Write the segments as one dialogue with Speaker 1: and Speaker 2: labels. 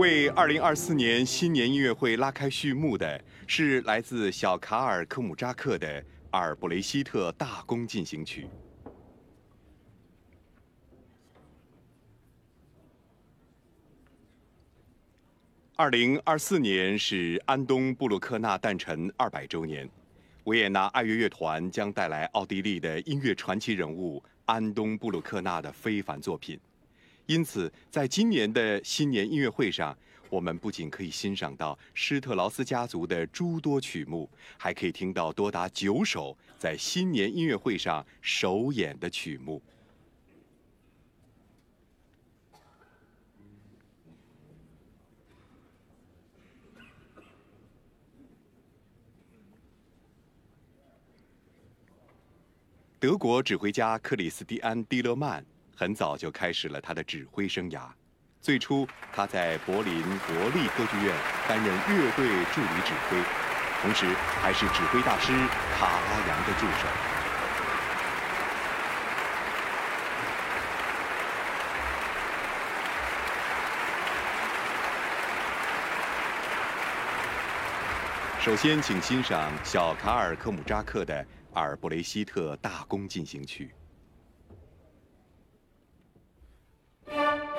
Speaker 1: 为二零二四年新年音乐会拉开序幕的是来自小卡尔科姆扎克的阿尔布雷希特大公进行曲。二零二四年是安东布鲁克纳诞辰二百周年，维也纳爱乐乐团将带来奥地利的音乐传奇人物安东布鲁克纳的非凡作品。因此，在今年的新年音乐会上，我们不仅可以欣赏到施特劳斯家族的诸多曲目，还可以听到多达九首在新年音乐会上首演的曲目。德国指挥家克里斯蒂安·蒂勒曼。很早就开始了他的指挥生涯。最初，他在柏林国立歌剧院担任乐队助理指挥，同时还是指挥大师卡拉扬的助手。首先，请欣赏小卡尔科姆扎克的《阿尔布雷希特大公进行曲》。接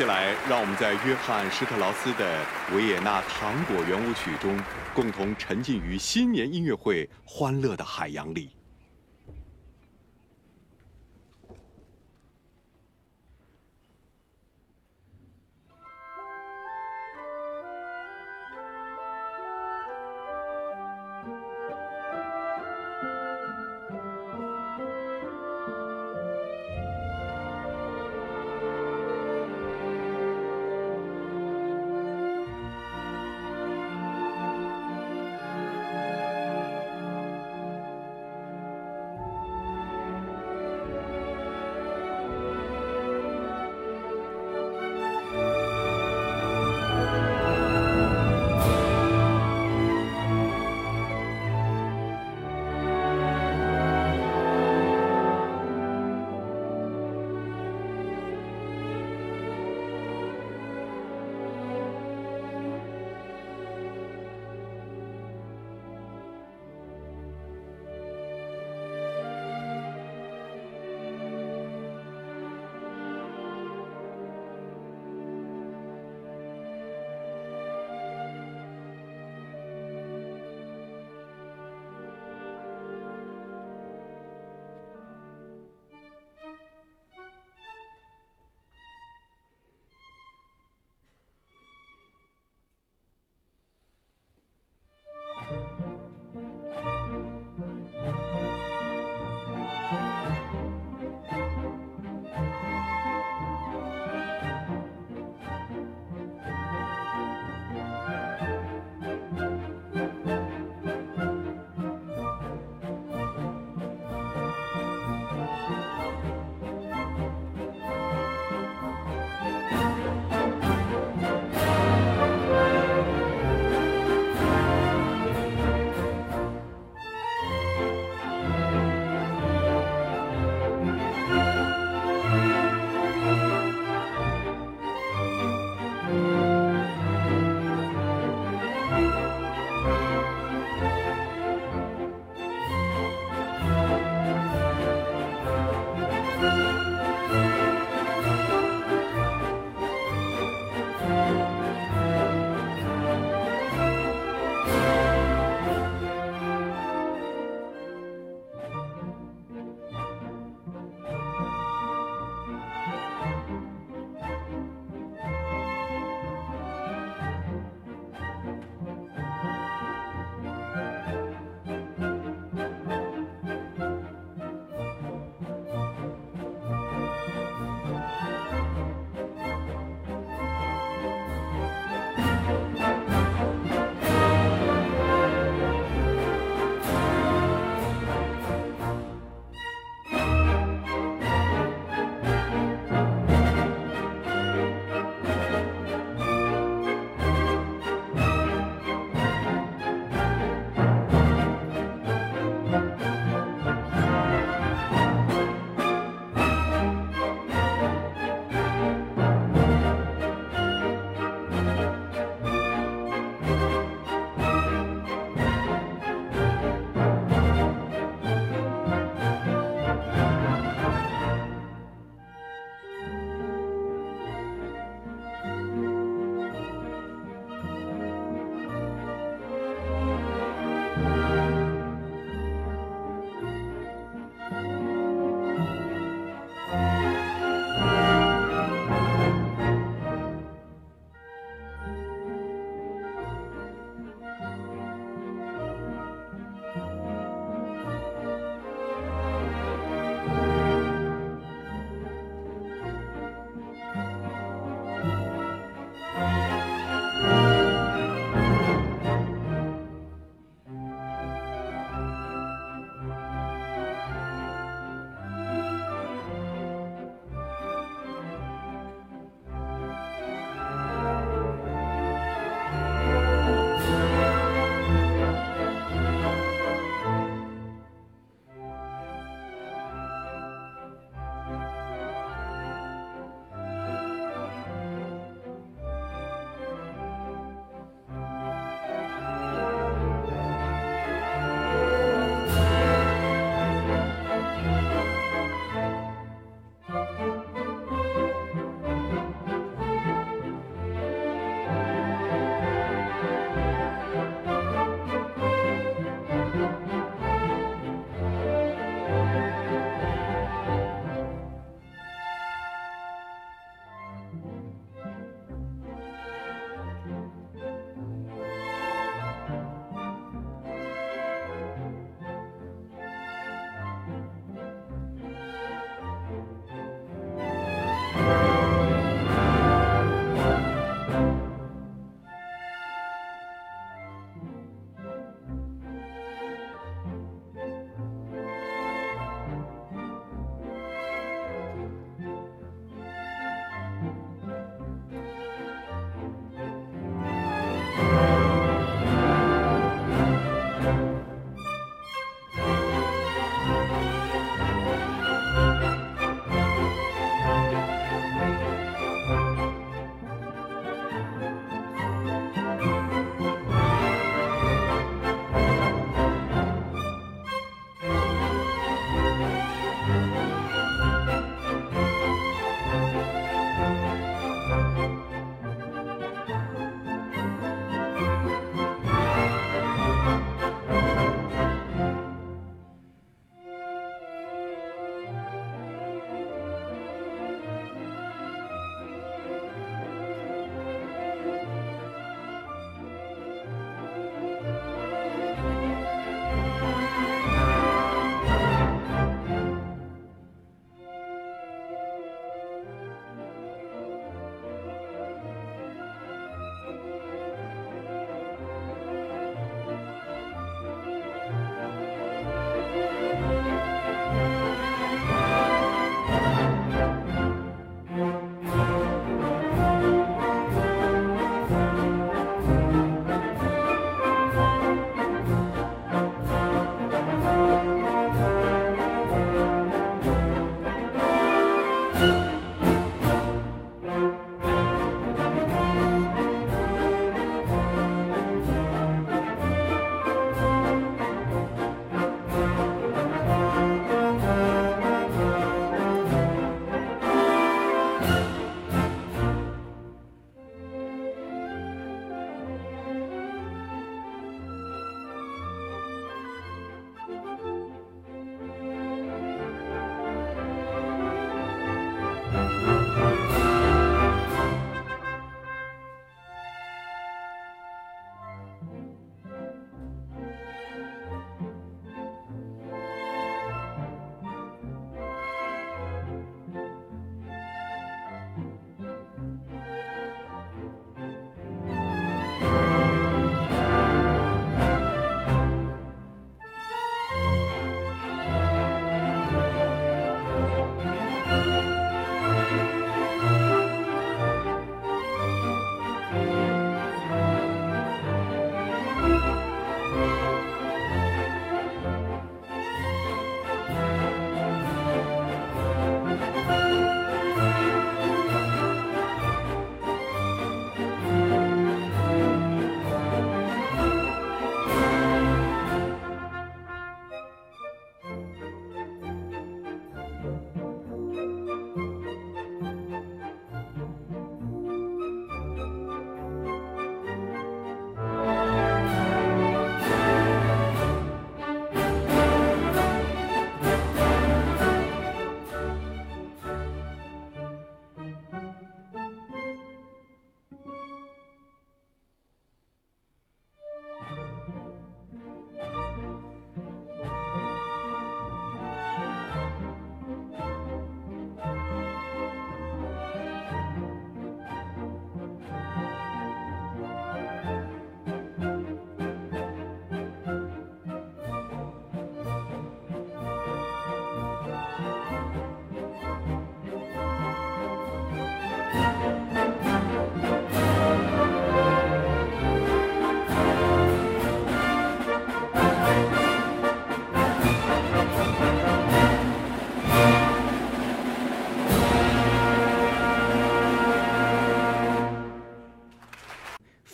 Speaker 1: 接下来，让我们在约翰施特劳斯的《维也纳糖果圆舞曲》中，共同沉浸于新年音乐会欢乐的海洋里。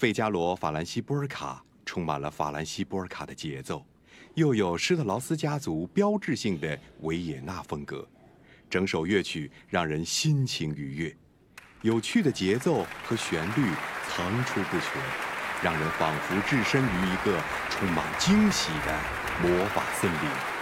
Speaker 1: 费加罗·法兰西波尔卡充满了法兰西波尔卡的节奏，又有施特劳斯家族标志性的维也纳风格，整首乐曲让人心情愉悦，有趣的节奏和旋律层出不穷，让人仿佛置身于一个充满惊喜的魔法森林。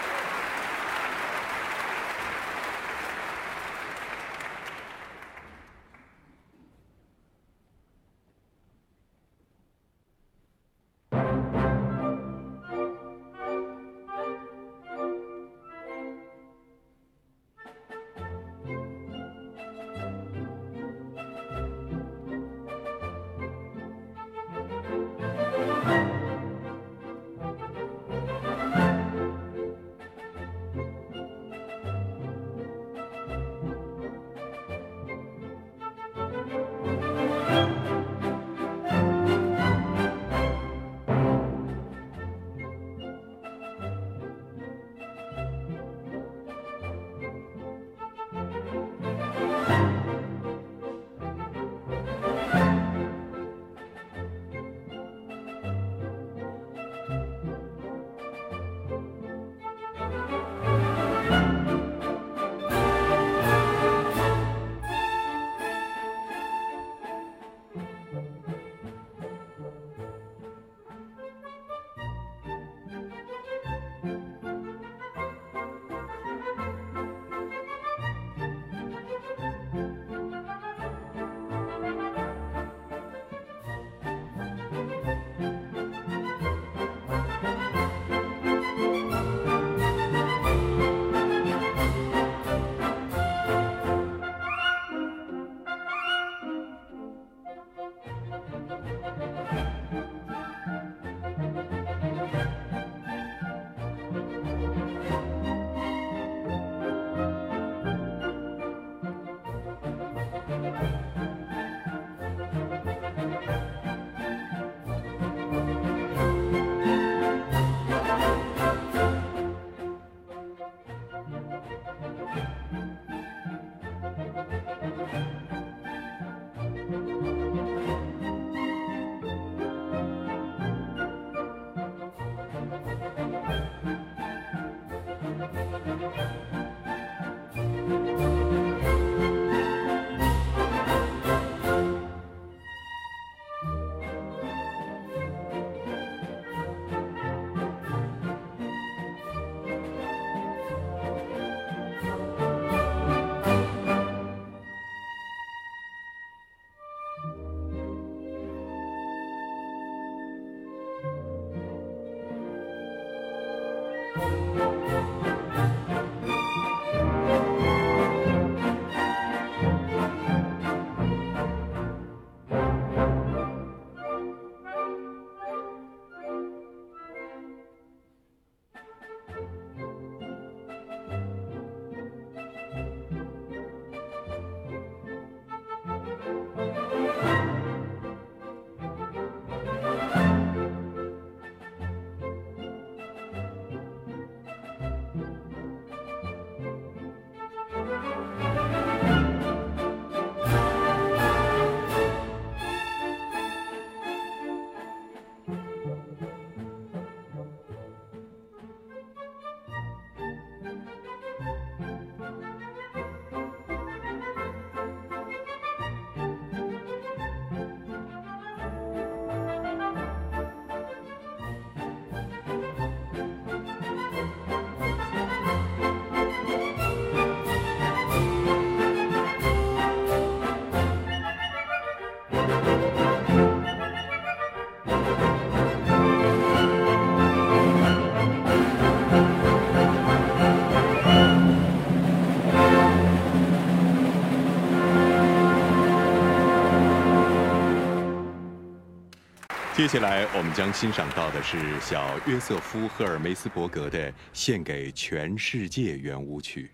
Speaker 1: 接下来我们将欣赏到的是小约瑟夫·赫尔梅斯伯格的《献给全世界》圆舞曲。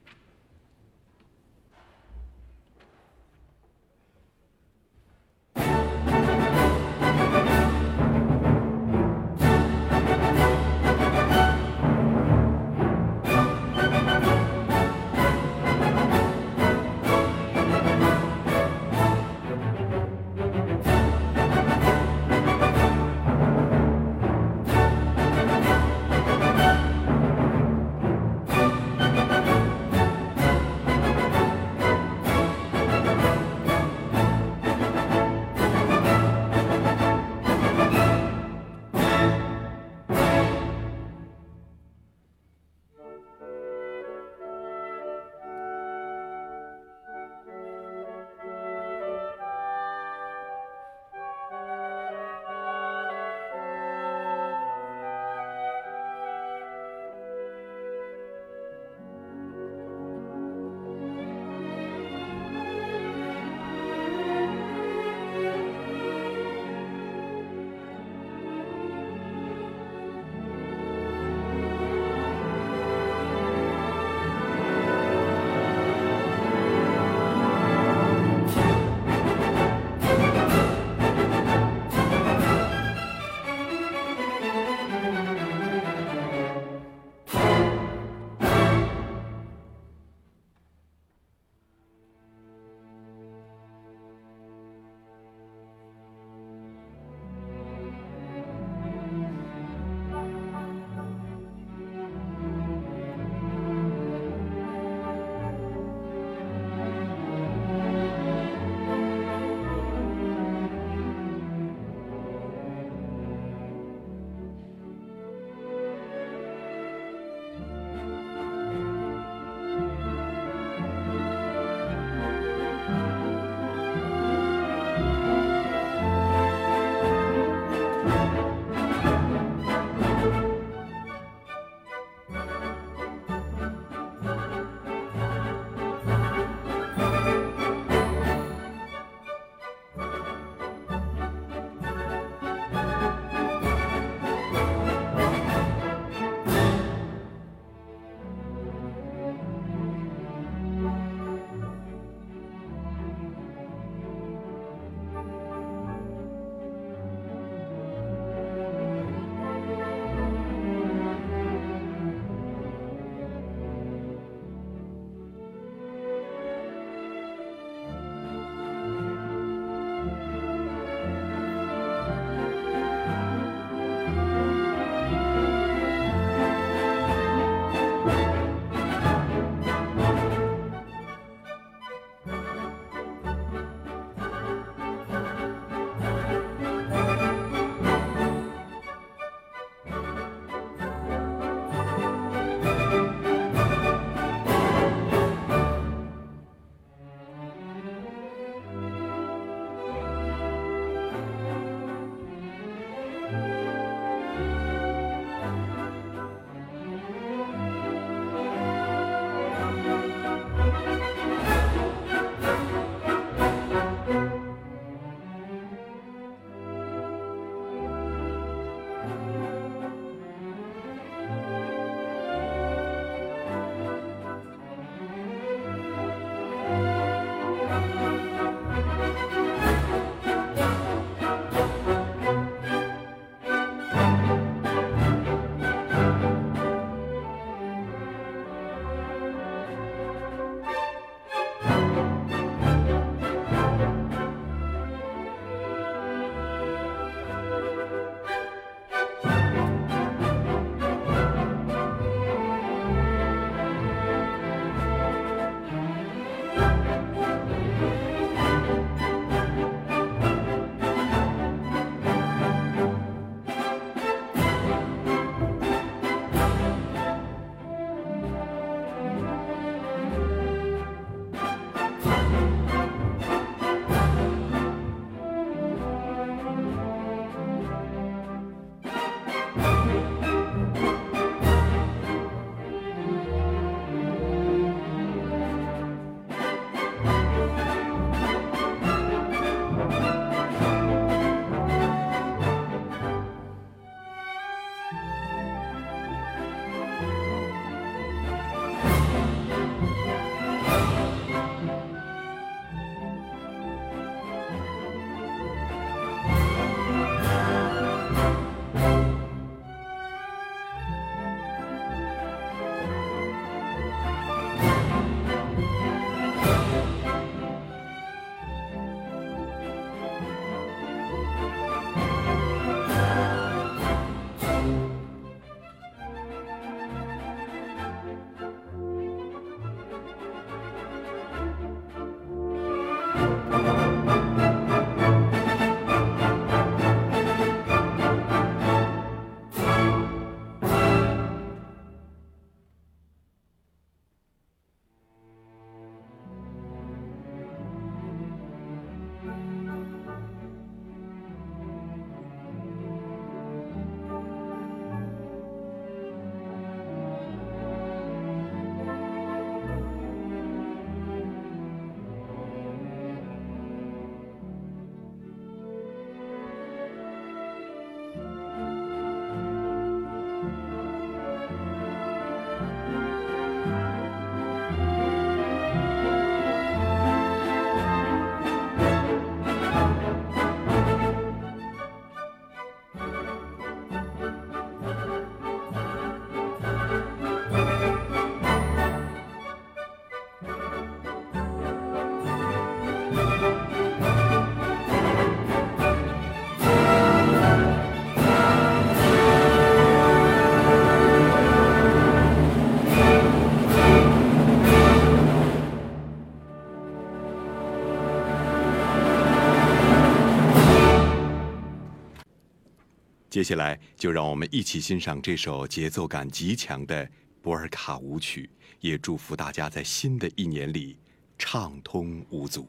Speaker 1: 接下来就让我们一起欣赏这首节奏感极强的波尔卡舞曲，也祝福大家在新的一年里畅通无阻。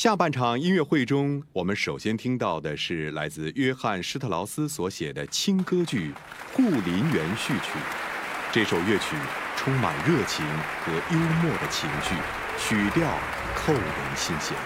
Speaker 1: 下半场音乐会中，我们首先听到的是来自约翰施特劳斯所写的轻歌剧《护林员序曲》。这首乐曲充满热情和幽默的情绪，曲调扣人心弦。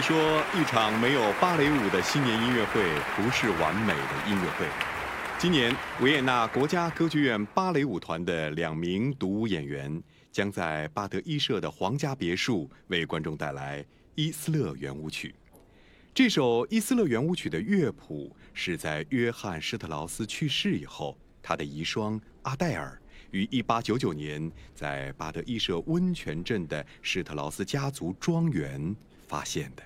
Speaker 1: 说，一场没有芭蕾舞的新年音乐会不是完美的音乐会。今年，维也纳国家歌剧院芭蕾舞团的两名独舞演员将在巴德伊舍的皇家别墅为观众带来《伊斯勒圆舞曲》。这首《伊斯勒圆舞曲》的乐谱是在约翰施特劳斯去世以后，他的遗孀阿黛尔于1899年在巴德伊舍温泉镇的施特劳斯家族庄园发现的。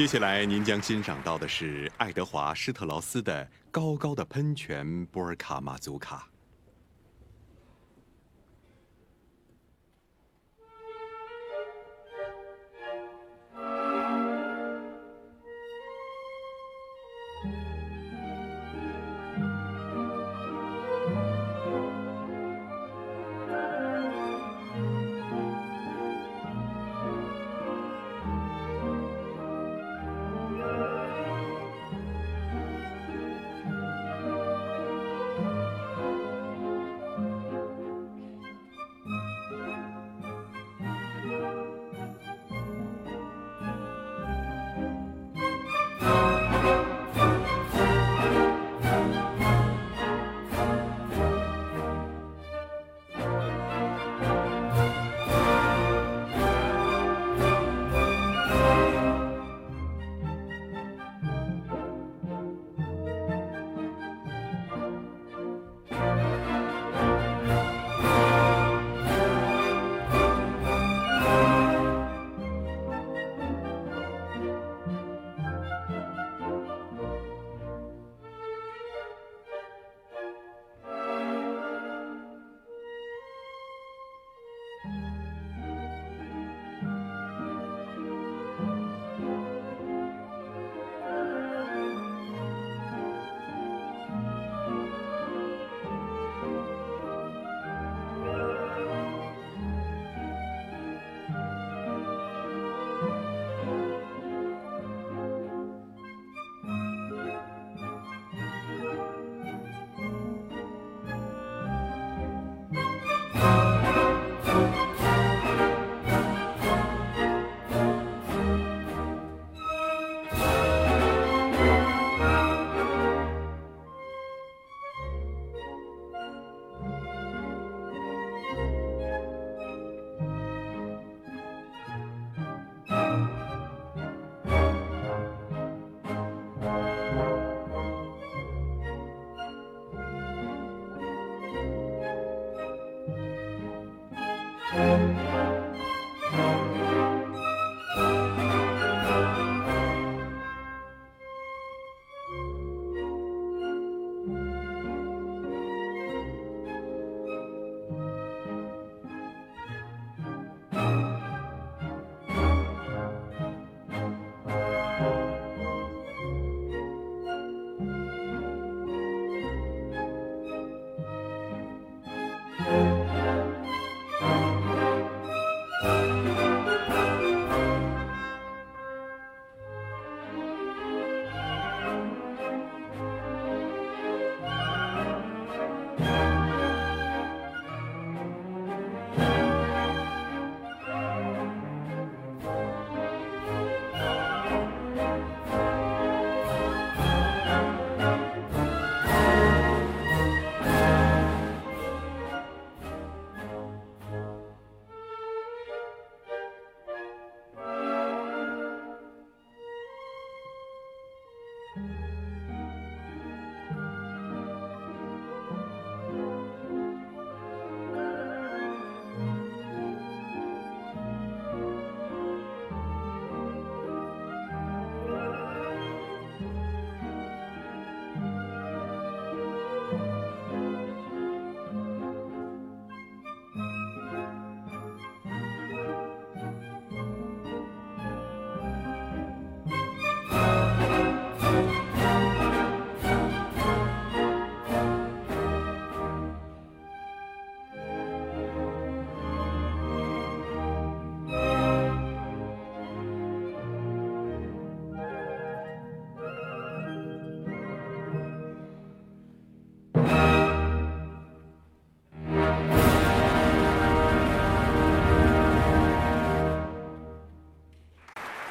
Speaker 1: 接下来您将欣赏到的是爱德华施特劳斯的《高高的喷泉波尔卡马祖卡》。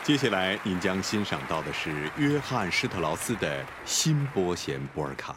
Speaker 1: 接下来您将欣赏到的是约翰施特劳斯的新波弦波尔卡。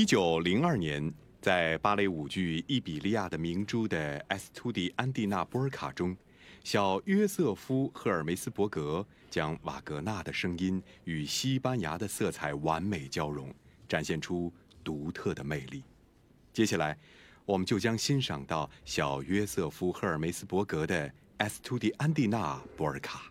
Speaker 1: 一九零二年，在芭蕾舞剧《伊比利亚的明珠》的 S 图迪安蒂娜波尔卡中，小约瑟夫·赫尔梅斯伯格将瓦格纳的声音与西班牙的色彩完美交融，展现出独特的魅力。接下来，我们就将欣赏到小约瑟夫·赫尔梅斯伯格的 S 图迪安蒂娜波尔卡。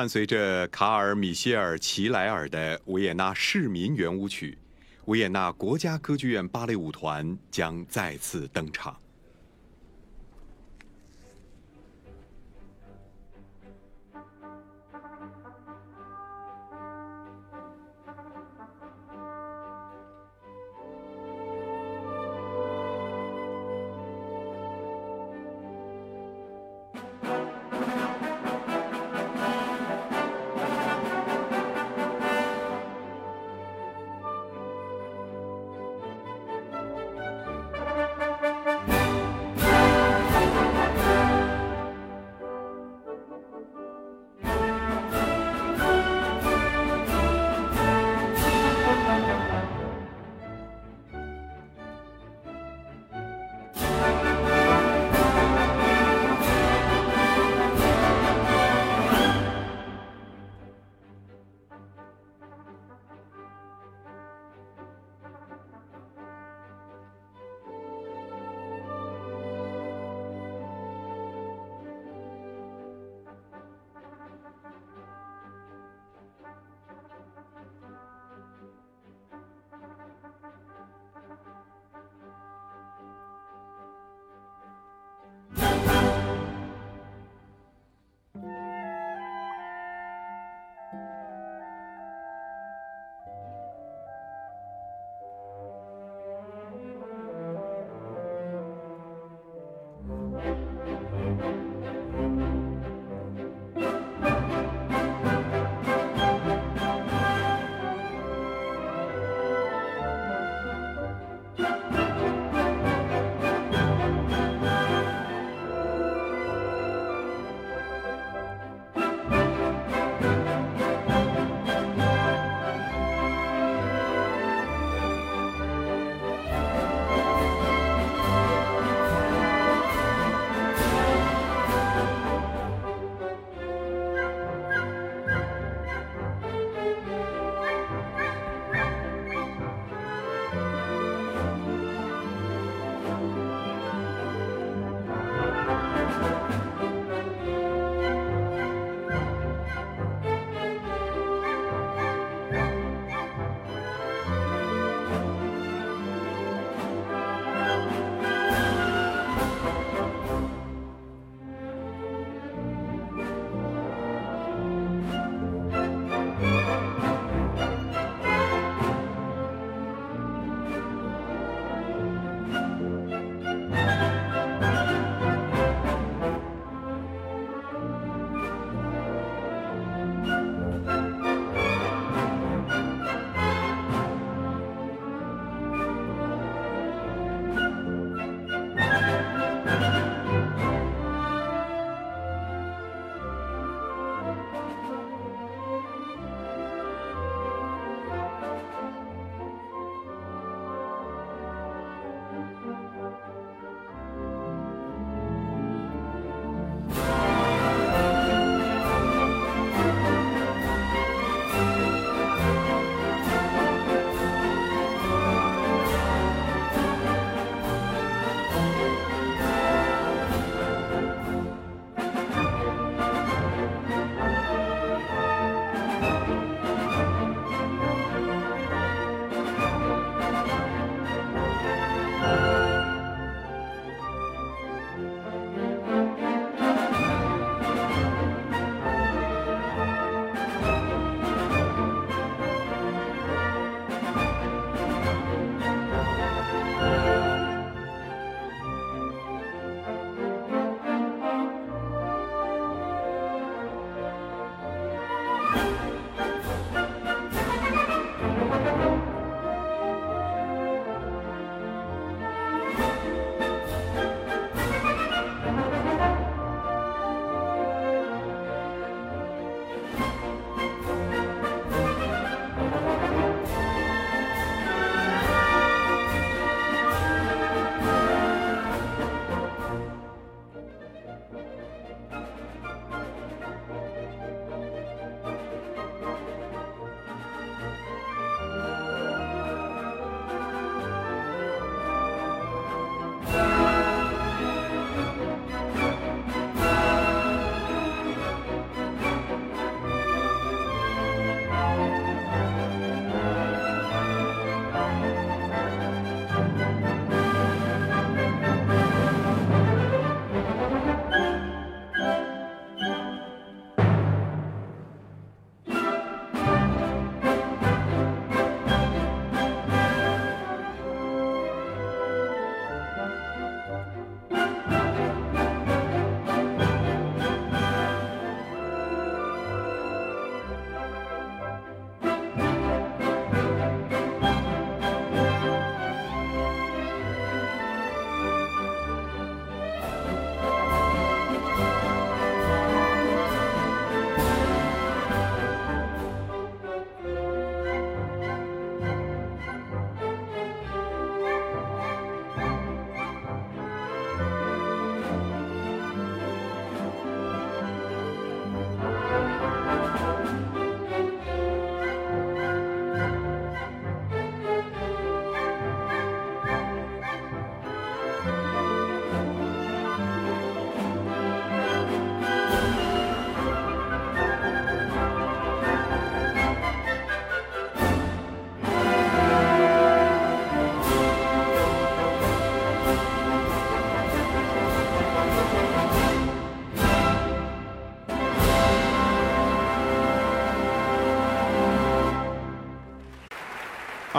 Speaker 1: 伴随着卡尔·米歇尔·齐莱尔的维也纳市民圆舞曲，维也纳国家歌剧院芭蕾舞团将再次登场。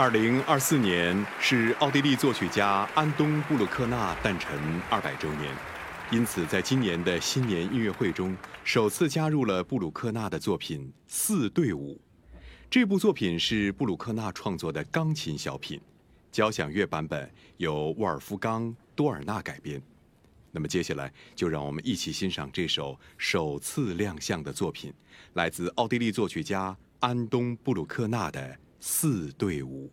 Speaker 1: 二零二四年是奥地利作曲家安东·布鲁克纳诞辰二百周年，因此在今年的新年音乐会中，首次加入了布鲁克纳的作品《四对舞》。这部作品是布鲁克纳创作的钢琴小品，交响乐版本由沃尔夫冈·多尔纳改编。那么接下来就让我们一起欣赏这首首次亮相的作品，来自奥地利作曲家安东·布鲁克纳的。四对五。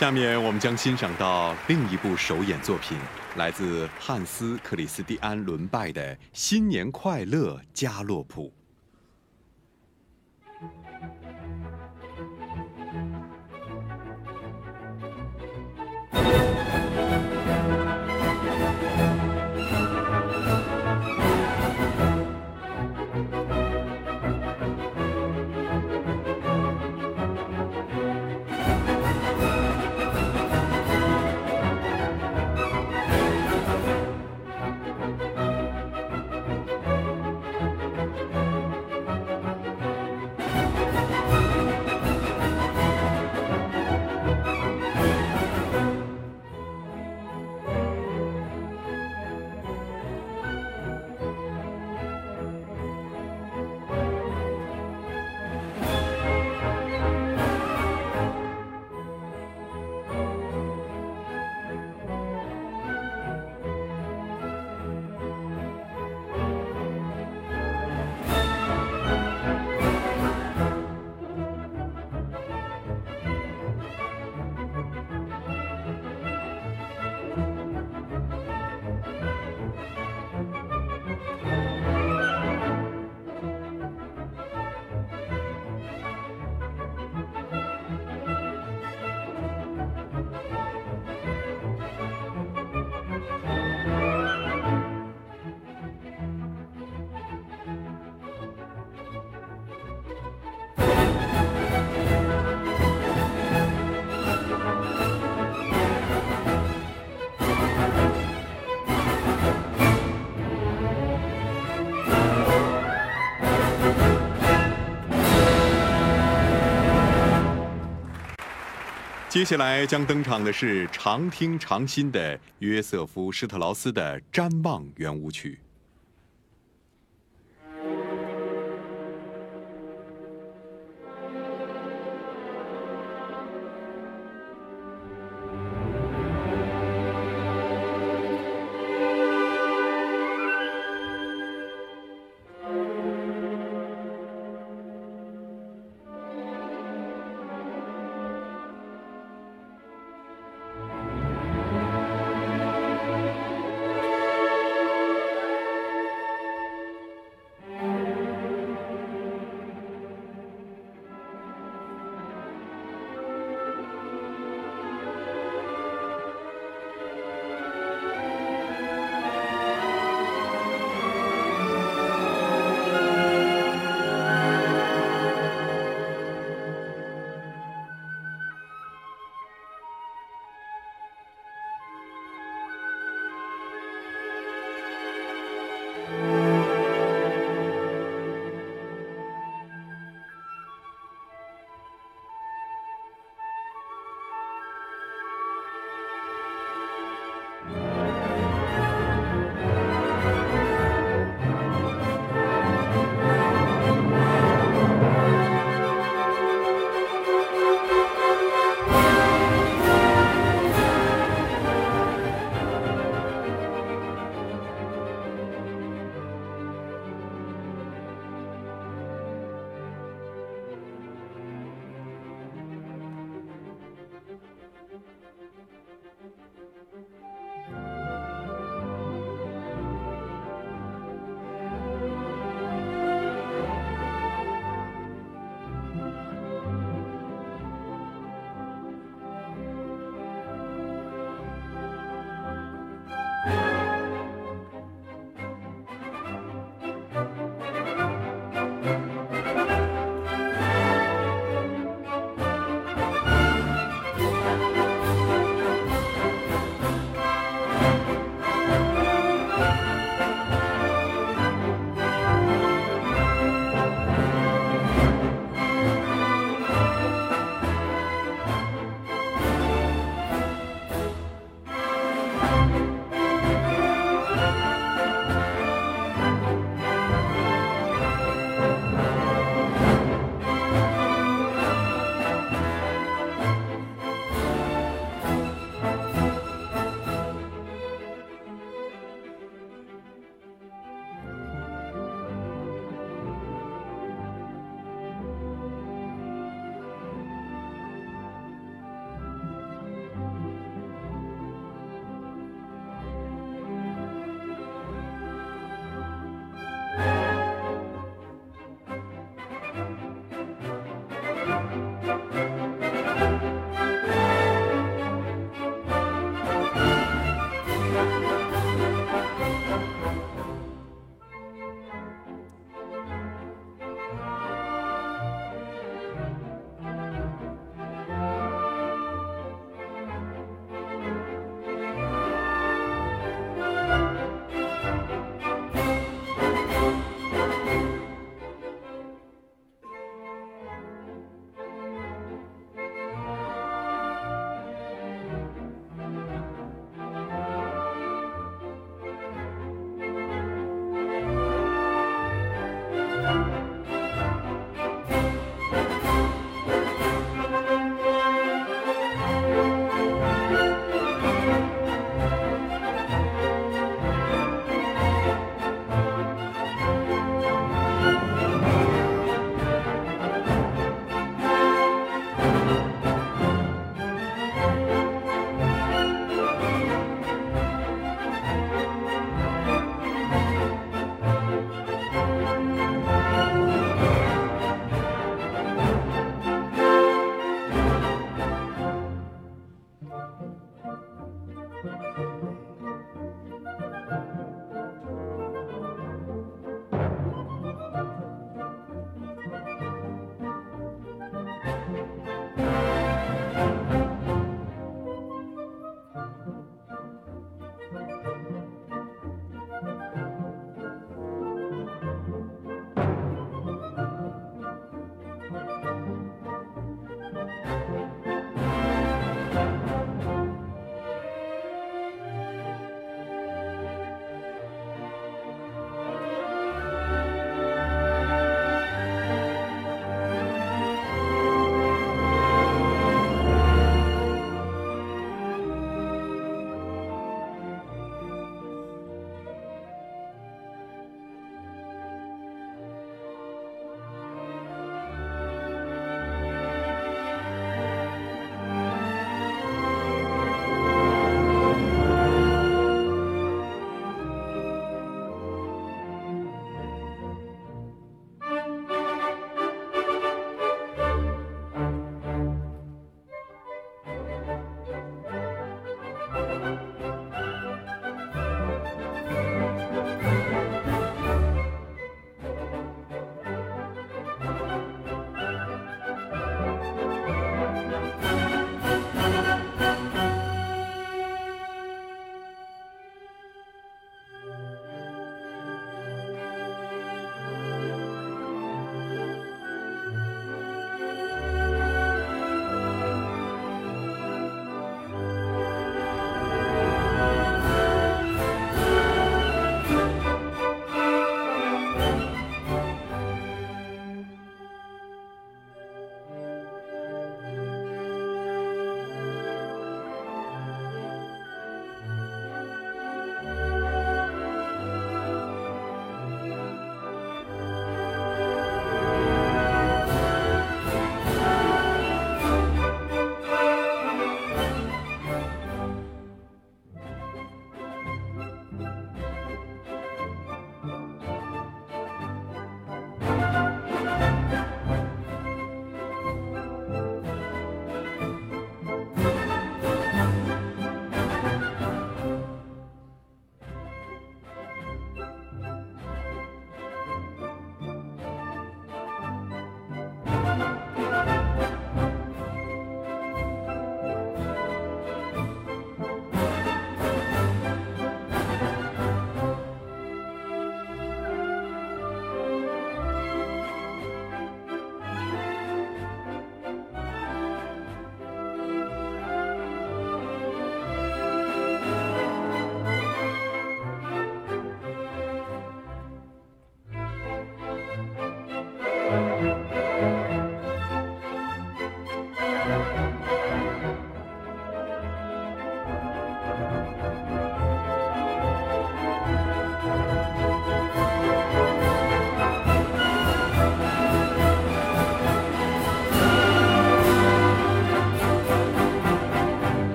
Speaker 1: 下面我们将欣赏到另一部首演作品，来自汉斯·克里斯蒂安·伦拜的《新年快乐，加洛普》。接下来将登场的是常听常新的约瑟夫·施特劳斯的《瞻望圆舞曲》。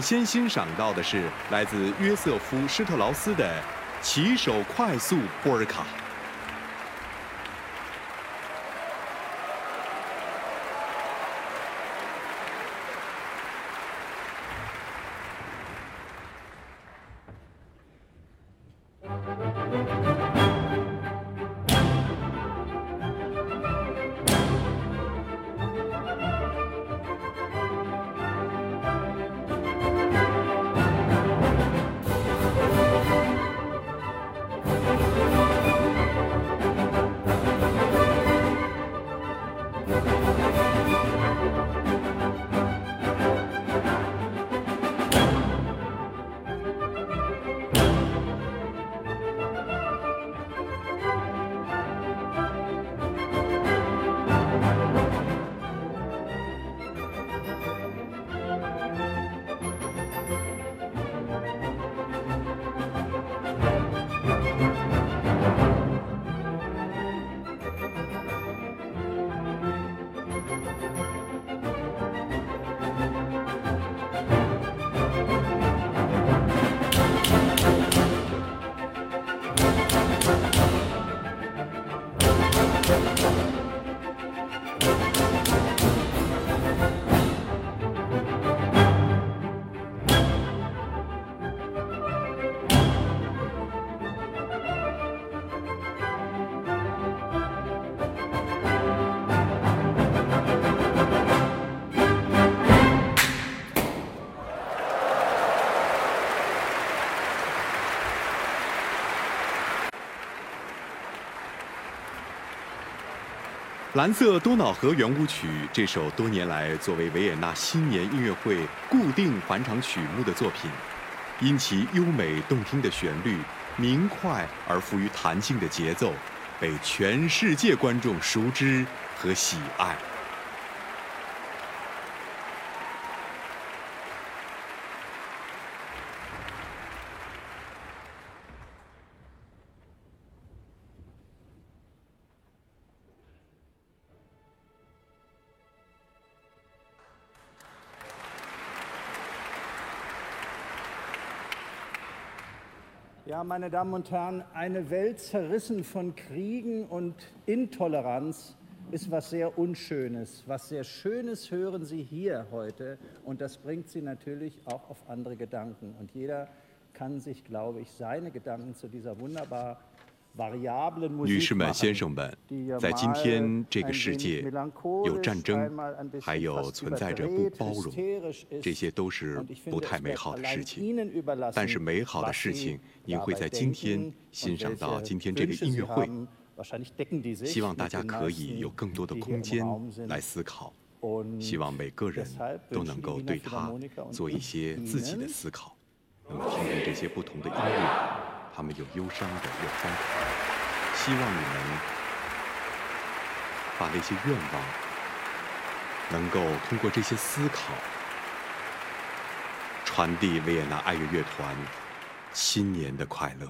Speaker 1: 先欣赏到的是来自约瑟夫施特劳斯的骑手快速波尔卡。蓝色多瑙河圆舞曲这首多年来作为维也纳新年音乐会固定返场曲目的作品，因其优美动听的旋律、明快而富于弹性的节奏，被全世界观众熟知和喜爱。
Speaker 2: Meine Damen und Herren, eine Welt zerrissen von Kriegen und Intoleranz ist was sehr Unschönes. Was sehr Schönes hören Sie hier heute und das bringt Sie natürlich auch auf andere Gedanken. Und jeder kann sich, glaube ich, seine Gedanken zu dieser wunderbar
Speaker 1: 女士们、先生们，在今天这个世界，有战争，还有存在着不包容，这些都是不太美好的事情。但是美好的事情，您会在今天欣赏到今天这个音乐会。希望大家可以有更多的空间来思考，希望每个人都能够对他做一些自己的思考，能听听这些不同的音乐。他们有忧伤的，有欢快。希望你们把那些愿望，能够通过这些思考，传递维也纳爱乐乐团新年的快乐。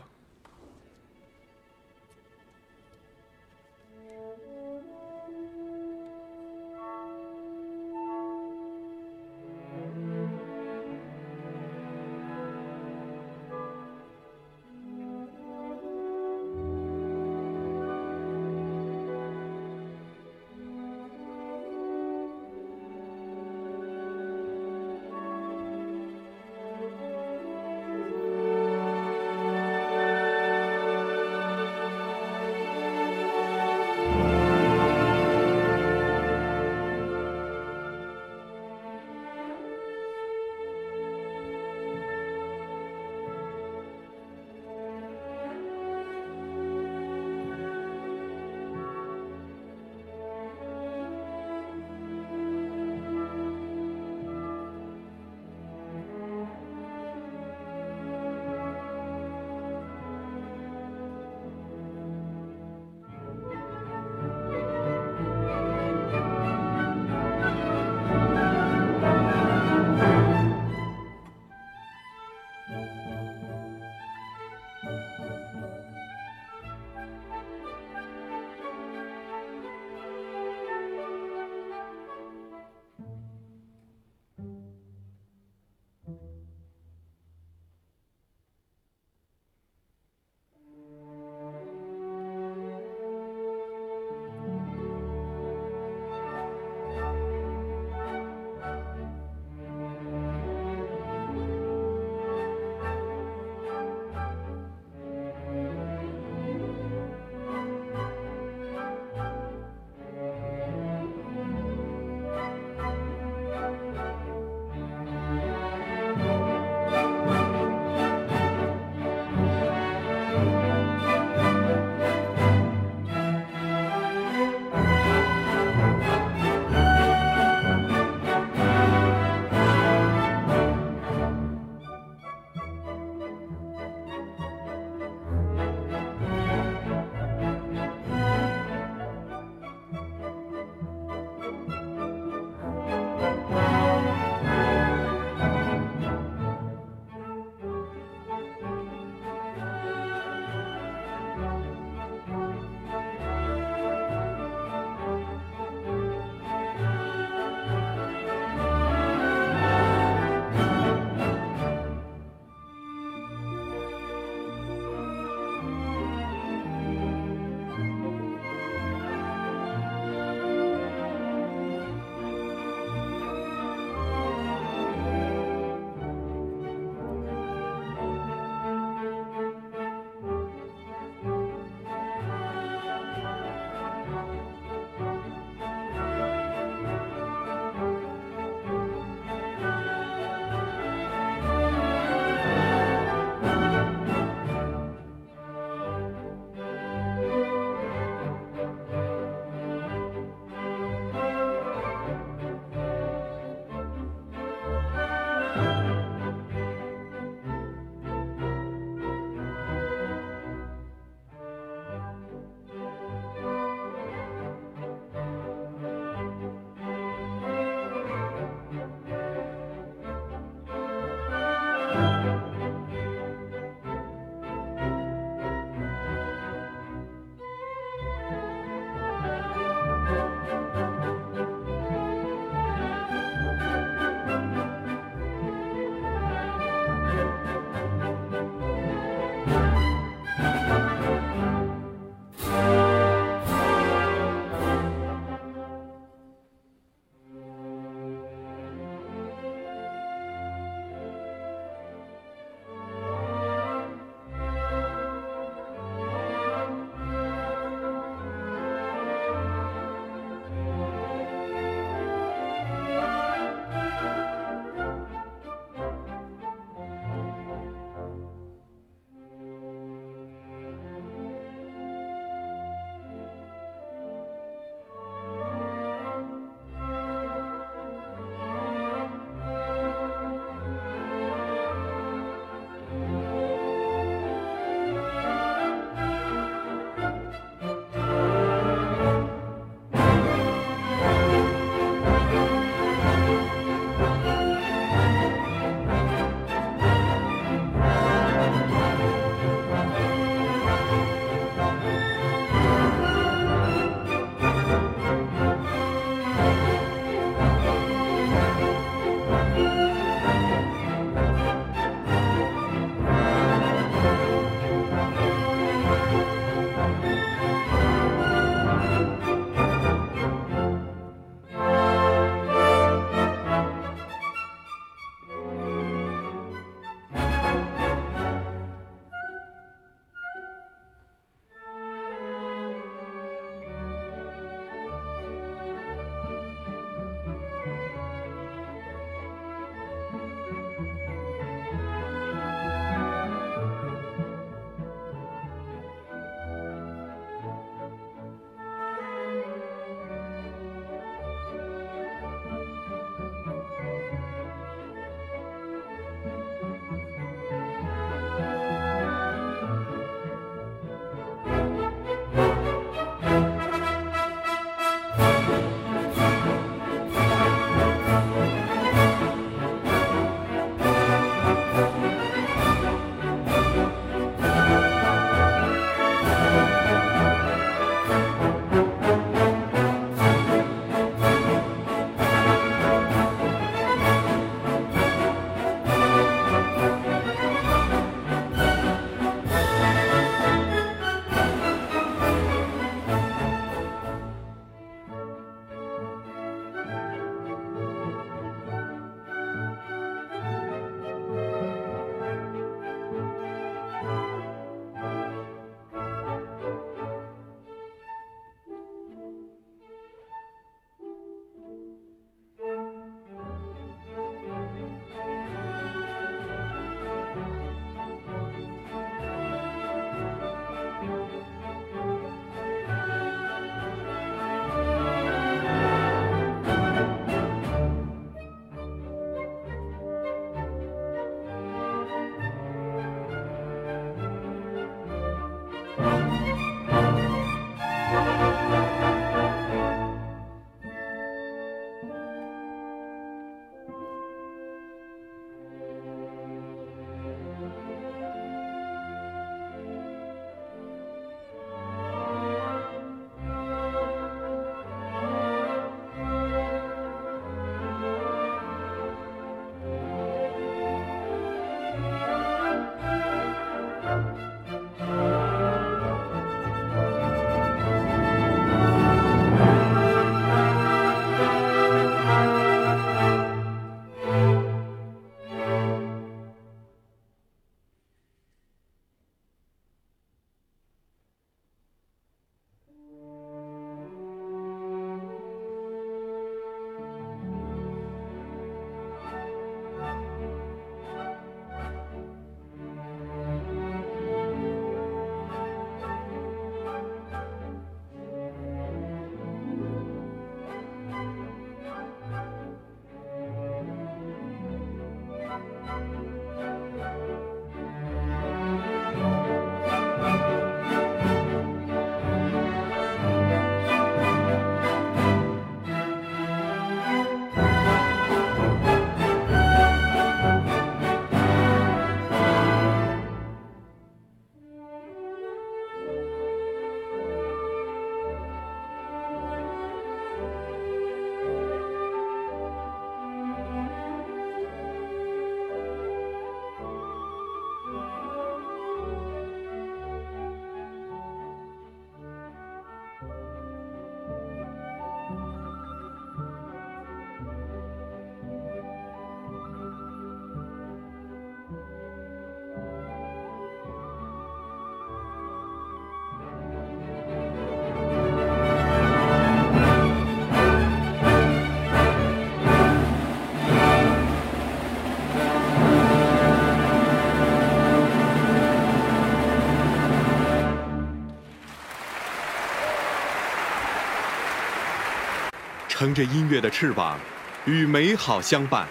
Speaker 1: 乘着音乐的翅膀，与美好相伴。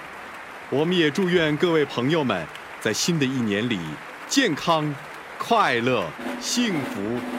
Speaker 1: 我们也祝愿各位朋友们在新的一年里健康、快乐、幸福。